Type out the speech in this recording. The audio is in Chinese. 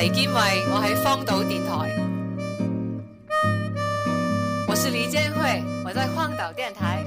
黎建慧我喺荒岛电台我是黎建慧我在荒岛电台